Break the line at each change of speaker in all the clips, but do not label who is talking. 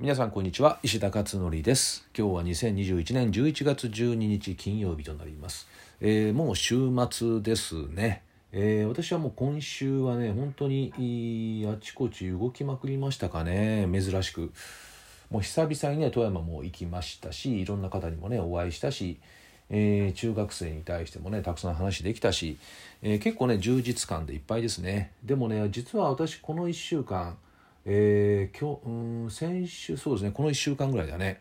皆さんこんにちは。石田勝則です。今日は2021年11月12日金曜日となります、えー、もう週末ですね、えー、私はもう今週はね本当にあちこち動きまくりましたかね。珍しく。もう久々にね富山も行きましたしいろんな方にもねお会いしたしえー、中学生に対してもねたくさん話できたし、えー、結構ね充実感でいっぱいですね。でもね実は私この1週間えー、今日うん先週そうですねこの1週間ぐらいだね、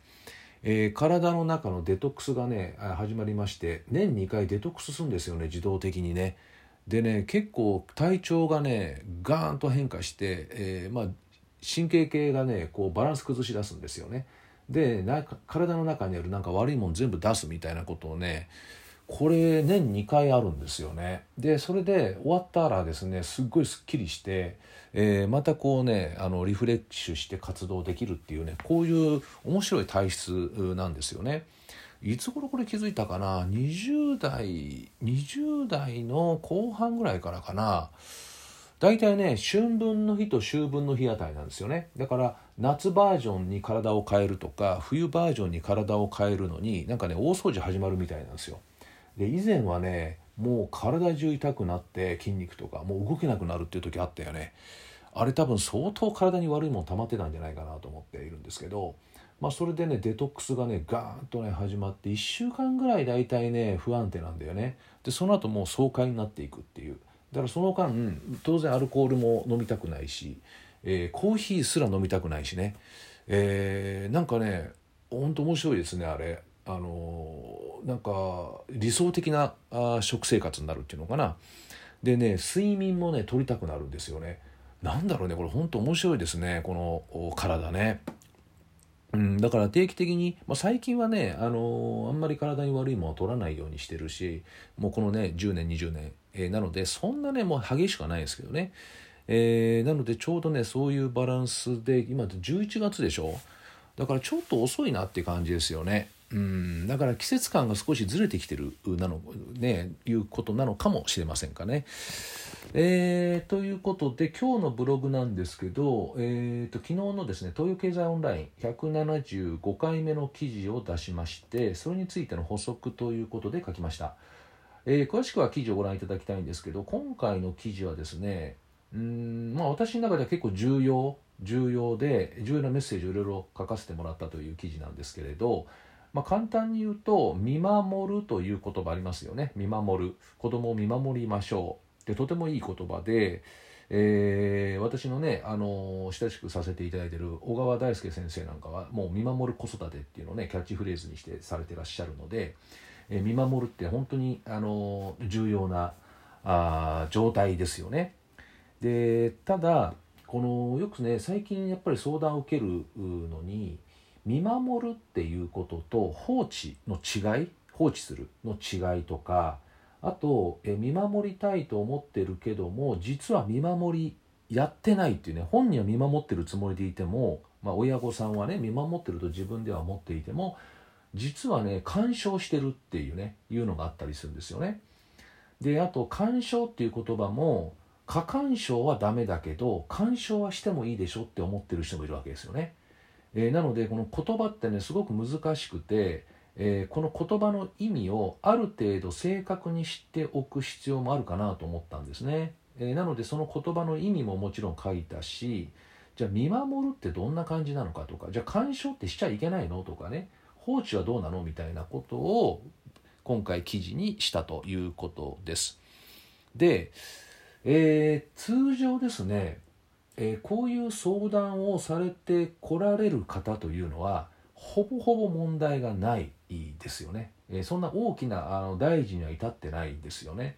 えー、体の中のデトックスがね始まりまして年2回デトックスするんですよね自動的にね。でね結構体調がねガーンと変化して、えー、まあ神経系がねこうバランス崩し出すんですよね。で体の中にあるなんか悪いもん全部出すみたいなことをねこれ年2回あるんですよね。でそれで終わったらですねすっごいすっきりして、えー、またこうねあのリフレッシュして活動できるっていうねこういう面白い体質なんですよね。いつ頃これ気づいたかな？20代20代の後半ぐらいからかな。大体ね春分の日と秋分の日あたりなんですよね。だから夏バージョンに体を変えるとか冬バージョンに体を変えるのになんかね大掃除始まるみたいなんですよ。で以前はねもう体中痛くなって筋肉とかもう動けなくなるっていう時あったよね。あれ多分相当体に悪いもの溜まってたんじゃないかなと思っているんですけどまあそれでねデトックスがねガーンとね始まって1週間ぐらい大体ね不安定なんだよね。でその後もう爽快になっていくっていう。だからその間当然アルコールも飲みたくないし、えー、コーヒーすら飲みたくないしね、えー、なんかねほんと面白いですねあれ。あのなんか理想的なあ食生活になるっていうのかな。でね睡眠もね取りたくなるんですよね。なんだろうねこれ本当面白いですねこの体ね。うん、だから定期的に、まあ、最近はね、あのー、あんまり体に悪いものを取らないようにしてるしもうこのね10年20年、えー、なのでそんなねもう激しくはないですけどね、えー、なのでちょうどねそういうバランスで今11月でしょ。だからちょっと遅いなって感じですよね。うんだから季節感が少しずれてきてるなのねいうことなのかもしれませんかね。えー、ということで今日のブログなんですけど、えーと、昨日のですね東洋経済オンライン175回目の記事を出しましてそれについての補足ということで書きました、えー、詳しくは記事をご覧いただきたいんですけど今回の記事はですねうんまあ私の中では結構重要重要で重要なメッセージをいろいろ書かせてもらったという記事なんですけれどまあ、簡単に言うと「見守る」という言葉ありますよね。見守る。子供を見守りましょう。でとてもいい言葉で、えー、私のね、あの親しくさせていただいてる小川大輔先生なんかはもう見守る子育てっていうのをねキャッチフレーズにしてされてらっしゃるので、えー、見守るって本当に、あの重要なあ状態ですよね。でただこのよくね最近やっぱり相談を受けるのに見守るっていうことと放置の違い放置するの違いとかあとえ見守りたいと思ってるけども実は見守りやってないっていうね本人は見守ってるつもりでいても、まあ、親御さんはね見守ってると自分では思っていても実はね干渉してるっていうねいうのがあったりするんですよね。であと干渉っていう言葉も過干渉はダメだけど干渉はしてもいいでしょって思ってる人もいるわけですよね。えー、なのでこの言葉ってねすごく難しくて、えー、この言葉の意味をある程度正確に知っておく必要もあるかなと思ったんですね、えー、なのでその言葉の意味ももちろん書いたしじゃあ見守るってどんな感じなのかとかじゃあ干渉ってしちゃいけないのとかね放置はどうなのみたいなことを今回記事にしたということです。で、えー、通常ですねえー、こういう相談をされてこられる方というのはほぼほぼ問題がないですよね、えー、そんな大きなあの大事には至ってないんですよね。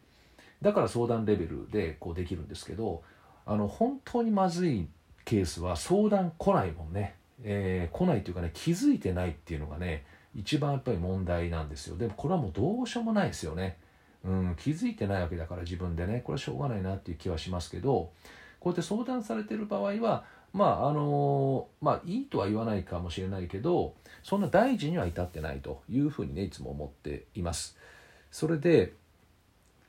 だから相談レベルでこうできるんですけどあの本当にまずいケースは相談来ないもんね、えー、来ないというかね気づいてないっていうのがね一番やっぱり問題なんですよ。でもこれはもうどうしようもないですよね。うん、気づいてないわけだから自分でねこれはしょうがないなっていう気はしますけどこうやって相談されてる場合はまああのまあいいとは言わないかもしれないけどそんな大事には至ってないというふうにねいつも思っています。それで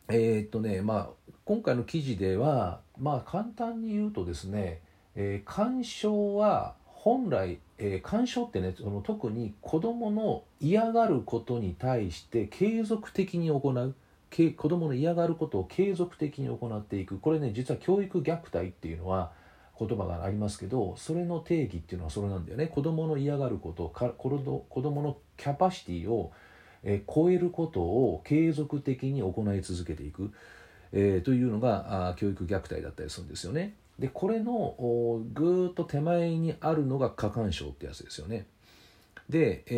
えー、っとねまあ今回の記事ではまあ簡単に言うとですね、えー、干渉は本来、えー、干渉ってねその特に子どもの嫌がることに対して継続的に行う子どもの嫌がることを継続的に行っていくこれね実は教育虐待っていうのは言葉がありますけどそれの定義っていうのはそれなんだよね子どもの嫌がることか子どものキャパシティを、え、超えることを継続的に行い続けていく、えー、というのがあ教育虐待だったりするんですよね。でこれのぐーっと手前にあるのが過干渉ってやつですよね。で、え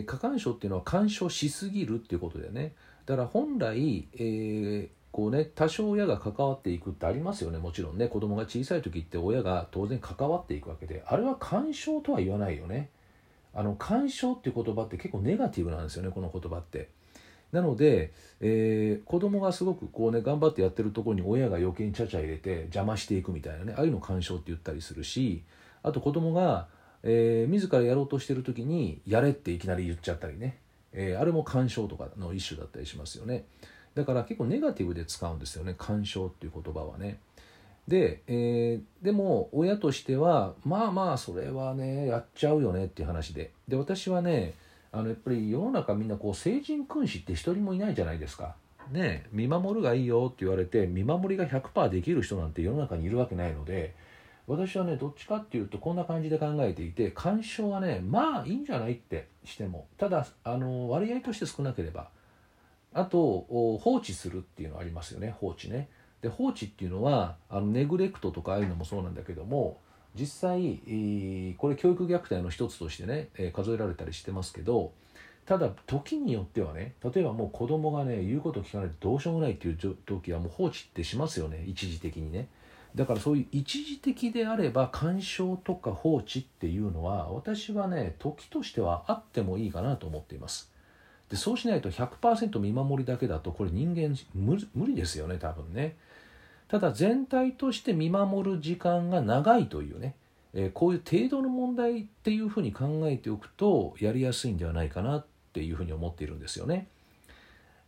ー、過干渉っていうのは干渉しすぎるっていうことだよね。だから本来、えー、こうね多少親が関わっていくってありますよねもちろんね子供が小さい時って親が当然関わっていくわけであれは干渉とは言わないよね。あの干渉っていう言葉って結構ネガティブなんですよねこの言葉って。なので、えー、子供がすごくこうね頑張ってやってるところに親が余計にちゃちゃ入れて邪魔していくみたいなねああいうの干渉って言ったりするしあと子供が、えー、自らやろうとしてる時にやれっていきなり言っちゃったりね、えー、あれも干渉とかの一種だったりしますよね。だから結構ネガティブで使うんですよね。干渉っていう言葉はね。で、えー、でも親としてはまあまあそれはねやっちゃうよねっていう話で。で私はねあのやっぱり世の中みんなこう成人君子って一人もいないじゃないですか。ね見守るがいいよって言われて見守りが100%できる人なんて世の中にいるわけないので私はねどっちかっていうとこんな感じで考えていて干渉はねまあいいんじゃないってしてもただあの割合として少なければあと放置するっていうのありますよね放置ね。で放置っていうのはあのネグレクトとかああいうのもそうなんだけども実際、これ教育虐待の一つとしてね、数えられたりしてますけどただ時によってはね例えばもう子供がね言うことを聞かないとどうしようもないっていう時はもう放置ってしますよね一時的にねだからそういう一時的であれば干渉とか放置っていうのは私はね時としてはあってもいいかなと思っていますでそうしないと100%見守りだけだとこれ人間無理ですよね多分ねただ全体として見守る時間が長いというね、えー、こういう程度の問題っていうふうに考えておくとやりやすいんではないかなっていうふうに思っているんですよね。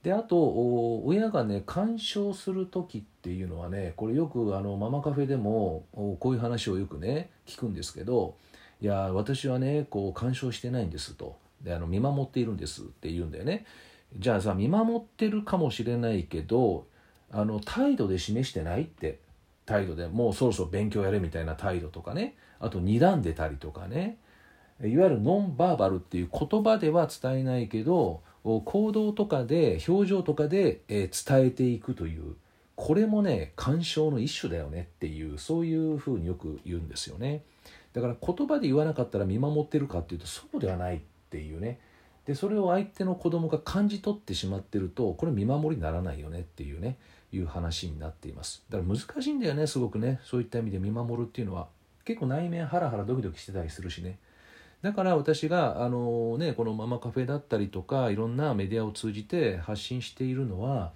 であと親がね干渉する時っていうのはねこれよくあのママカフェでもこういう話をよくね聞くんですけど「いや私はねこう干渉してないんです」と。であの見守っているんですって言うんだよね。じゃあさ見守ってるかもしれないけどあの態度で示してないって態度でもうそろそろ勉強やれみたいな態度とかね。あと睨んでたりとかね。いわゆるノンバーバルっていう言葉では伝えないけど行動とかで表情とかでえ伝えていくというこれもね干渉の一種だよねっていうそういうふうによく言うんですよね。だから言葉で言わなかったら見守ってるかっていうとそうではないっていうね。でそれを相手の子供が感じ取ってしまってるとこれ見守りにならないよねっていうねいう話になっています。だから難しいんだよねすごくね。そういった意味で見守るっていうのは結構内面ハラハラドキドキしてたりするしね。だから私があの、ね、このママカフェだったりとかいろんなメディアを通じて発信しているのは、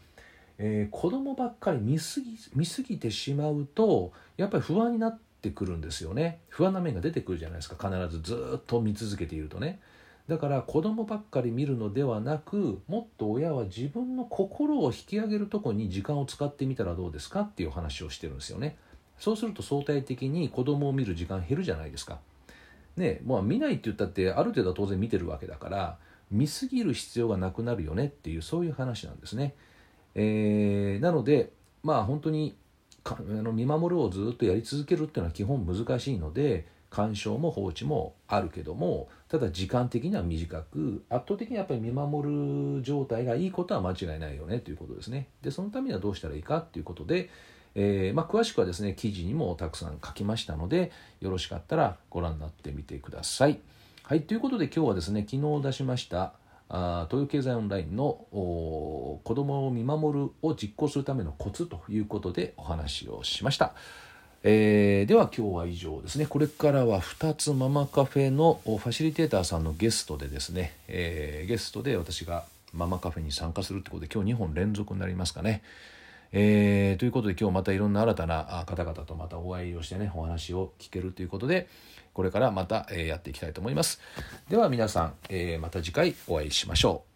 えー、子供ばっかり見すぎ見すぎてしまうとやっぱり不安になってくるんですよね。不安な面が出てくるじゃないですか。必ずずっと見続けているとね。だから子供ばっかり見るのではなくもっと親は自分の心を引き上げるとこに時間を使ってみたらどうですかっていう話をしてるんですよね。そうすると相対的に子供を見る時間減るじゃないですか。ねもう見ないって言ったってある程度は当然見てるわけだから見すぎる必要がなくなるよねっていうそういう話なんですね、えー、なのでまあ本当にあの見守るをずっとやり続けるっていうのは基本難しいので干渉も放置もあるけどもただ時間的には短く圧倒的にやっぱり見守る状態がいいことは間違いないよねということですね。でそのためにはどうしたらいいかということで、えー、まあ、詳しくはですね記事にもたくさん書きましたのでよろしかったらご覧になってみてください。はいということで今日はですね昨日出しましたあ東洋経済オンラインの子どもを見守るを実行するためのコツということでお話をしました。えー、では今日は以上ですねこれからは2つママカフェのファシリテーターさんのゲストでですね、えー、ゲストで私がママカフェに参加するってことで今日2本連続になりますかね。えー、ということで今日またいろんな新たな方々とまたお会いをしてねお話を聞けるということでこれからまた、えやっていきたいと思います。では皆さん、えまた次回お会いしましょう。